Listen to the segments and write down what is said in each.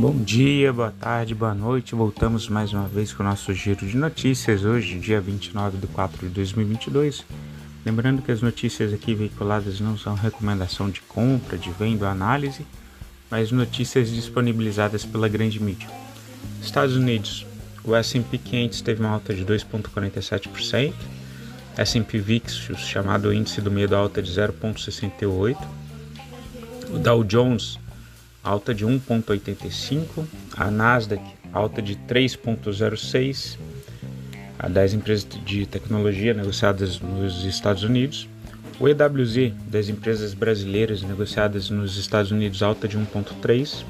Bom dia, boa tarde, boa noite. Voltamos mais uma vez com o nosso giro de notícias hoje, dia 29 de 4 de 2022. Lembrando que as notícias aqui veiculadas não são recomendação de compra, de venda ou análise, mas notícias disponibilizadas pela grande mídia. Estados Unidos, o S&P 500 teve uma alta de 2,47%, S&P VIX, chamado índice do medo, alta de 0,68%, o Dow Jones alta de 1,85, a Nasdaq alta de 3,06, a 10 empresas de tecnologia negociadas nos Estados Unidos, o EWZ das empresas brasileiras negociadas nos Estados Unidos alta de 1,3,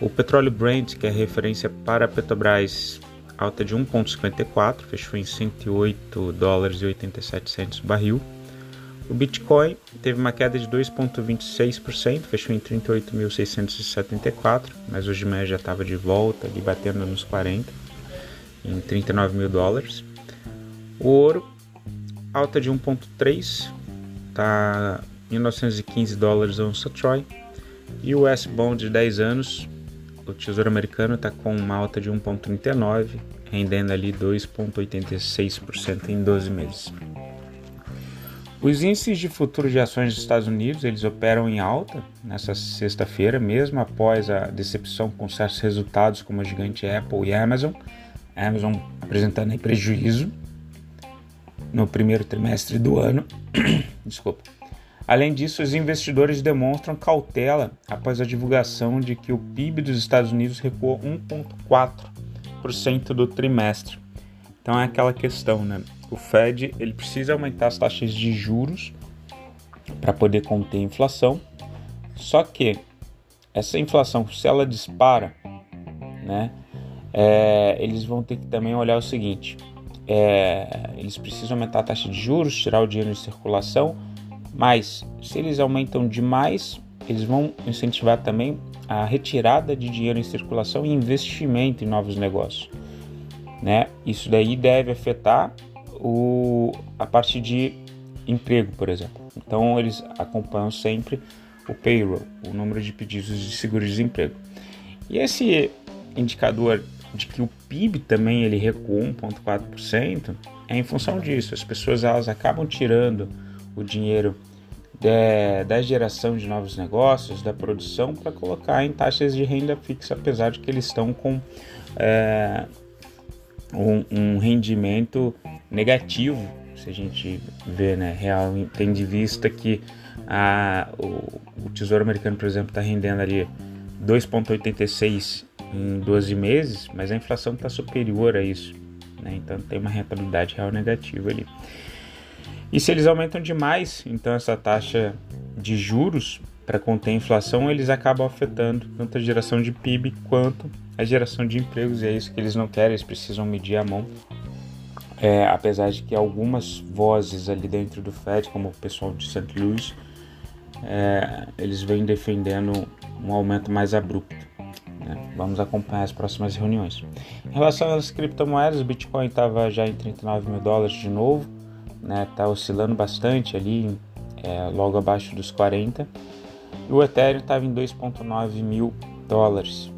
o petróleo Brent, que é referência para a Petrobras, alta de 1,54, fechou em 108 dólares e 87 centos barril. O Bitcoin teve uma queda de 2,26%, fechou em 38.674, mas hoje de já estava de volta, ali batendo nos 40, em 39 mil dólares. O ouro, alta de 1,3%, está 1.915 dólares a onça Troy. E o S-Bond de 10 anos, o Tesouro Americano está com uma alta de 1,39%, rendendo ali 2,86% em 12 meses. Os índices de futuros de ações dos Estados Unidos eles operam em alta nessa sexta-feira, mesmo após a decepção com certos resultados como a gigante Apple e Amazon. A Amazon apresentando prejuízo no primeiro trimestre do ano. Desculpa. Além disso, os investidores demonstram cautela após a divulgação de que o PIB dos Estados Unidos recuou 1,4% do trimestre. Então é aquela questão, né? O Fed ele precisa aumentar as taxas de juros para poder conter a inflação. Só que essa inflação, se ela dispara, né? É, eles vão ter que também olhar o seguinte: é, eles precisam aumentar a taxa de juros, tirar o dinheiro de circulação, mas se eles aumentam demais, eles vão incentivar também a retirada de dinheiro em circulação e investimento em novos negócios né? Isso daí deve afetar o, a parte de emprego, por exemplo. Então eles acompanham sempre o payroll, o número de pedidos de seguro-desemprego. E esse indicador de que o PIB também ele recuou 1,4% é em função disso. As pessoas elas acabam tirando o dinheiro de, da geração de novos negócios, da produção, para colocar em taxas de renda fixa, apesar de que eles estão com é, um, um rendimento negativo, se a gente vê, né, real, tendo de vista que a, o, o Tesouro Americano, por exemplo, está rendendo ali 2,86 em 12 meses, mas a inflação está superior a isso, né? então tem uma rentabilidade real negativa ali. E se eles aumentam demais, então essa taxa de juros para conter a inflação, eles acabam afetando tanto a geração de PIB quanto a geração de empregos, e é isso que eles não querem, eles precisam medir a mão. É, apesar de que algumas vozes ali dentro do Fed, como o pessoal de St. Louis, é, eles vêm defendendo um aumento mais abrupto. Né? Vamos acompanhar as próximas reuniões. Em relação às criptomoedas, o Bitcoin estava já em 39 mil dólares de novo, está né? Tá oscilando bastante ali, é, logo abaixo dos 40 e o Ethereum estava em 2,9 mil dólares.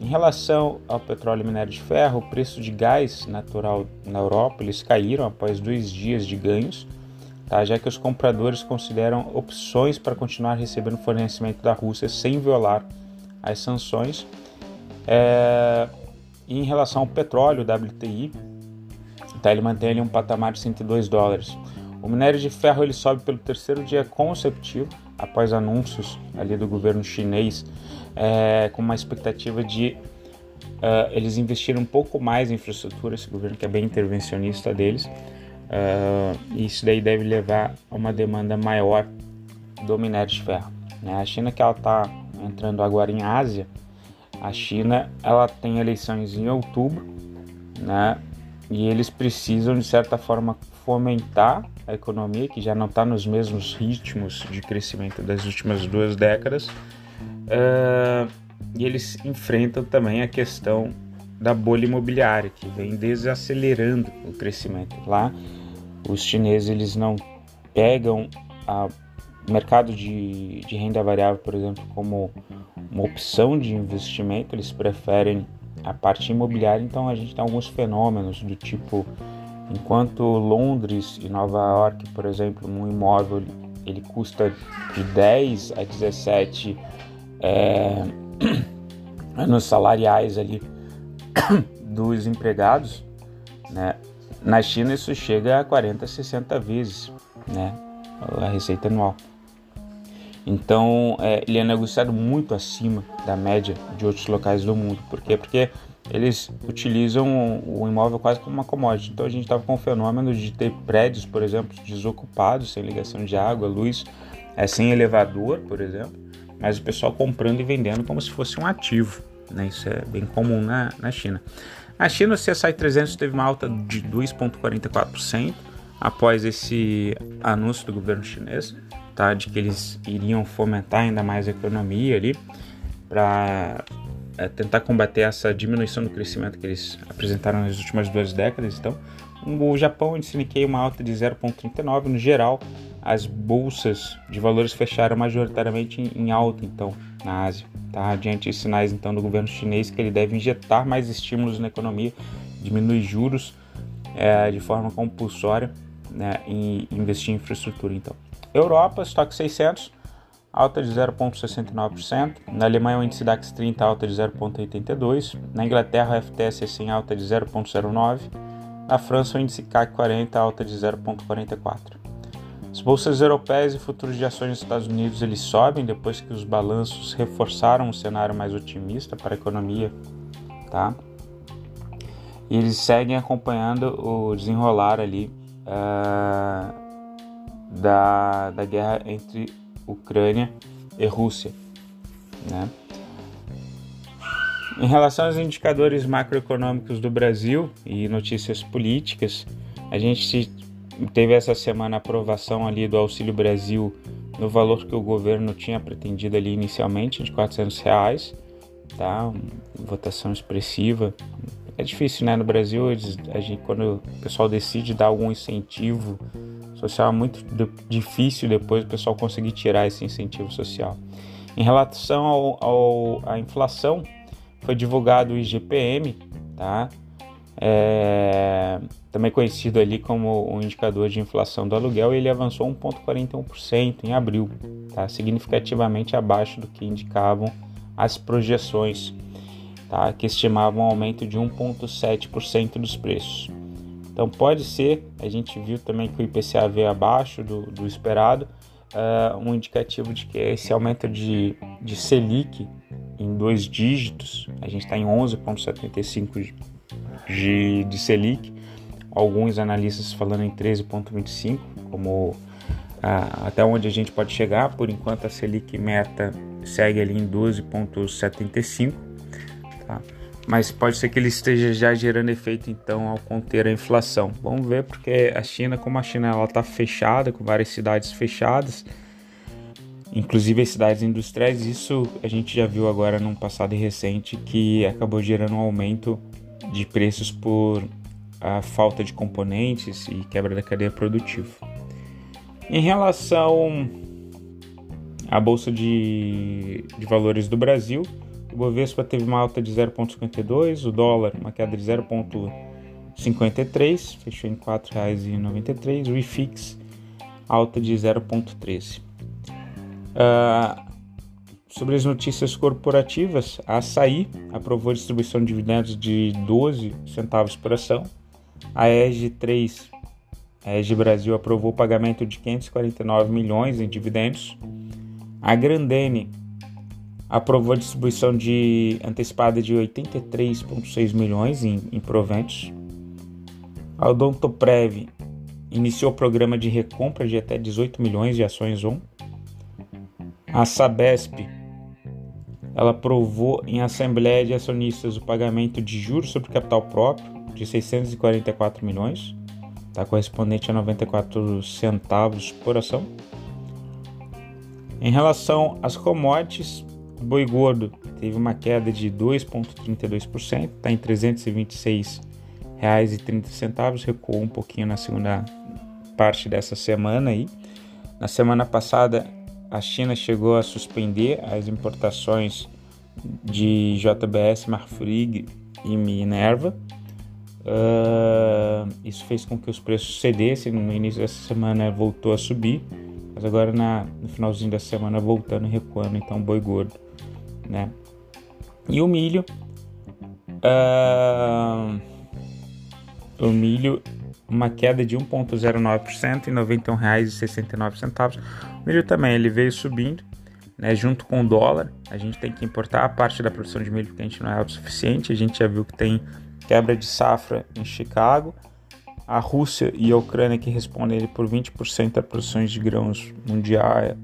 Em relação ao petróleo e minério de ferro, o preço de gás natural na Europa eles caíram após dois dias de ganhos, tá? já que os compradores consideram opções para continuar recebendo fornecimento da Rússia sem violar as sanções. É... em relação ao petróleo, WTI, tá? ele mantém ali um patamar de 102 dólares. O minério de ferro ele sobe pelo terceiro dia consecutivo, após anúncios ali do governo chinês, é, com uma expectativa de uh, eles investirem um pouco mais em infraestrutura, esse governo que é bem intervencionista deles, uh, e isso daí deve levar a uma demanda maior do minério de ferro. Né? A China que ela está entrando agora em Ásia, a China ela tem eleições em outubro, né? E eles precisam de certa forma fomentar a economia, que já não está nos mesmos ritmos de crescimento das últimas duas décadas, uh, e eles enfrentam também a questão da bolha imobiliária, que vem desacelerando o crescimento. Lá, os chineses eles não pegam a mercado de, de renda variável, por exemplo, como uma opção de investimento, eles preferem a parte imobiliária, então a gente tem alguns fenômenos do tipo, enquanto Londres e Nova York, por exemplo, um imóvel ele custa de 10 a 17 é, anos salariais ali dos empregados, né? Na China isso chega a 40, 60 vezes, né? A receita anual. Então é, ele é negociado muito acima da média de outros locais do mundo. Por quê? Porque eles utilizam o imóvel quase como uma commodity. Então a gente estava com o fenômeno de ter prédios, por exemplo, desocupados, sem ligação de água, luz, é, sem elevador, por exemplo, mas o pessoal comprando e vendendo como se fosse um ativo. Né? Isso é bem comum na, na China. Na China, o CSI 300 teve uma alta de 2,44% após esse anúncio do governo chinês, de que eles iriam fomentar ainda mais a economia ali para é, tentar combater essa diminuição do crescimento que eles apresentaram nas últimas duas décadas. Então, o Japão índice uma alta de 0,39 no geral. As bolsas de valores fecharam majoritariamente em alta, então, na Ásia. Tá? Diante de sinais então do governo chinês que ele deve injetar mais estímulos na economia, diminuir juros é, de forma compulsória né, e investir em infraestrutura. Então, Europa, estoque 600 alta de 0,69%. Na Alemanha, o índice DAX 30, alta de 0,82%. Na Inglaterra, o FTSE 100, alta de 0,09%. Na França, o índice CAC 40, alta de 0,44%. As bolsas europeias e futuros de ações nos Estados Unidos eles sobem depois que os balanços reforçaram um cenário mais otimista para a economia, tá? E eles seguem acompanhando o desenrolar ali uh, da, da guerra entre Ucrânia e Rússia. Né? Em relação aos indicadores macroeconômicos do Brasil e notícias políticas, a gente teve essa semana a aprovação ali do Auxílio Brasil no valor que o governo tinha pretendido ali inicialmente de 400 reais, tá? votação expressiva. É difícil, né? No Brasil, a gente, quando o pessoal decide dar algum incentivo social é muito difícil depois o pessoal conseguir tirar esse incentivo social. Em relação ao, ao, à inflação, foi divulgado o IGPM, tá? É, também conhecido ali como o indicador de inflação do aluguel, ele avançou 1,41% em abril, tá? significativamente abaixo do que indicavam as projeções, tá? que estimavam um aumento de 1,7% dos preços. Então pode ser, a gente viu também que o IPCA veio abaixo do, do esperado, uh, um indicativo de que esse aumento de, de Selic em dois dígitos, a gente está em 11,75 de, de Selic, alguns analistas falando em 13,25, como uh, até onde a gente pode chegar, por enquanto a Selic meta segue ali em 12,75, tá? Mas pode ser que ele esteja já gerando efeito então ao conter a inflação. Vamos ver porque a China, como a China ela está fechada com várias cidades fechadas, inclusive as cidades industriais, isso a gente já viu agora num passado recente que acabou gerando um aumento de preços por a falta de componentes e quebra da cadeia produtiva. Em relação à bolsa de, de valores do Brasil, o Bovespa teve uma alta de 0,52, o dólar uma queda de 0,53, fechou em R$ 4,93, o IFIX alta de 0,13. Uh, ah, sobre as notícias corporativas, a Açaí aprovou a distribuição de dividendos de 12 centavos por ação, a EG 3, a EG Brasil aprovou o pagamento de 549 milhões em dividendos, a Grandene aprovou a distribuição de antecipada de 83,6 milhões em, em proventos. A Odontoprev iniciou o programa de recompra de até 18 milhões de ações ON. A Sabesp ela aprovou em assembleia de acionistas o pagamento de juros sobre capital próprio de 644 milhões, tá correspondente a 94 centavos por ação. Em relação às commodities, boi gordo teve uma queda de 2,32%, está em R$ 326,30, recuou um pouquinho na segunda parte dessa semana aí. Na semana passada, a China chegou a suspender as importações de JBS, Marfrig e Minerva. Uh, isso fez com que os preços cedessem. No início dessa semana voltou a subir, mas agora na, no finalzinho da semana voltando e recuando. Então, boi gordo, né? E o milho. Uh, o milho, uma queda de 1,09% em R$ 91,69. O milho também ele veio subindo, né, junto com o dólar. A gente tem que importar a parte da produção de milho porque a gente não é autossuficiente. A gente já viu que tem quebra de safra em Chicago. A Rússia e a Ucrânia que respondem por 20% da produção de grãos mundial.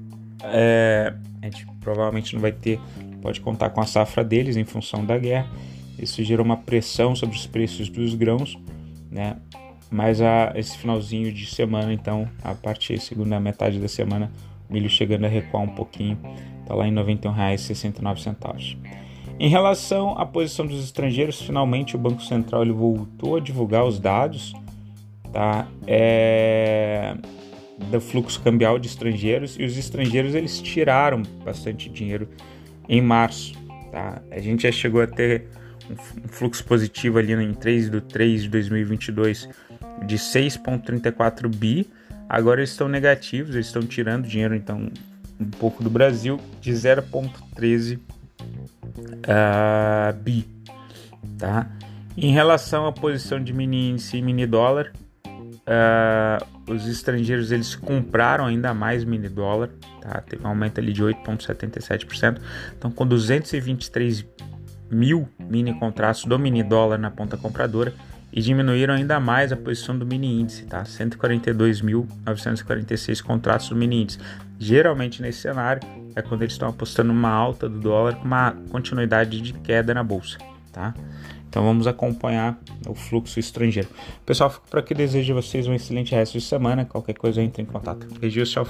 É, a gente provavelmente não vai ter, pode contar com a safra deles em função da guerra. Isso gerou uma pressão sobre os preços dos grãos, né? Mas a, esse finalzinho de semana, então, a partir da segunda metade da semana, o milho chegando a recuar um pouquinho, está lá em R$ 91,69. Em relação à posição dos estrangeiros, finalmente o Banco Central ele voltou a divulgar os dados tá? É, do fluxo cambial de estrangeiros e os estrangeiros eles tiraram bastante dinheiro em março. Tá? A gente já chegou a ter um fluxo positivo ali em 3 do 3 de 2022 de 6,34 bi. Agora eles estão negativos, eles estão tirando dinheiro então um pouco do Brasil de 0,13 uh, ah, bi. Tá? Em relação à posição de mini índice e mini dólar, uh, os estrangeiros eles compraram ainda mais mini dólar, tá? teve um aumento ali de 8,77%, então com 223 mil mini contratos do mini dólar na ponta compradora e diminuíram ainda mais a posição do mini índice, tá? 142.946 contratos do mini índice. Geralmente nesse cenário é quando eles estão apostando uma alta do dólar com uma continuidade de queda na bolsa, tá? Então vamos acompanhar o fluxo estrangeiro. Pessoal, fico por aqui. Desejo a vocês um excelente resto de semana. Qualquer coisa entre em contato. Beijos, tchau.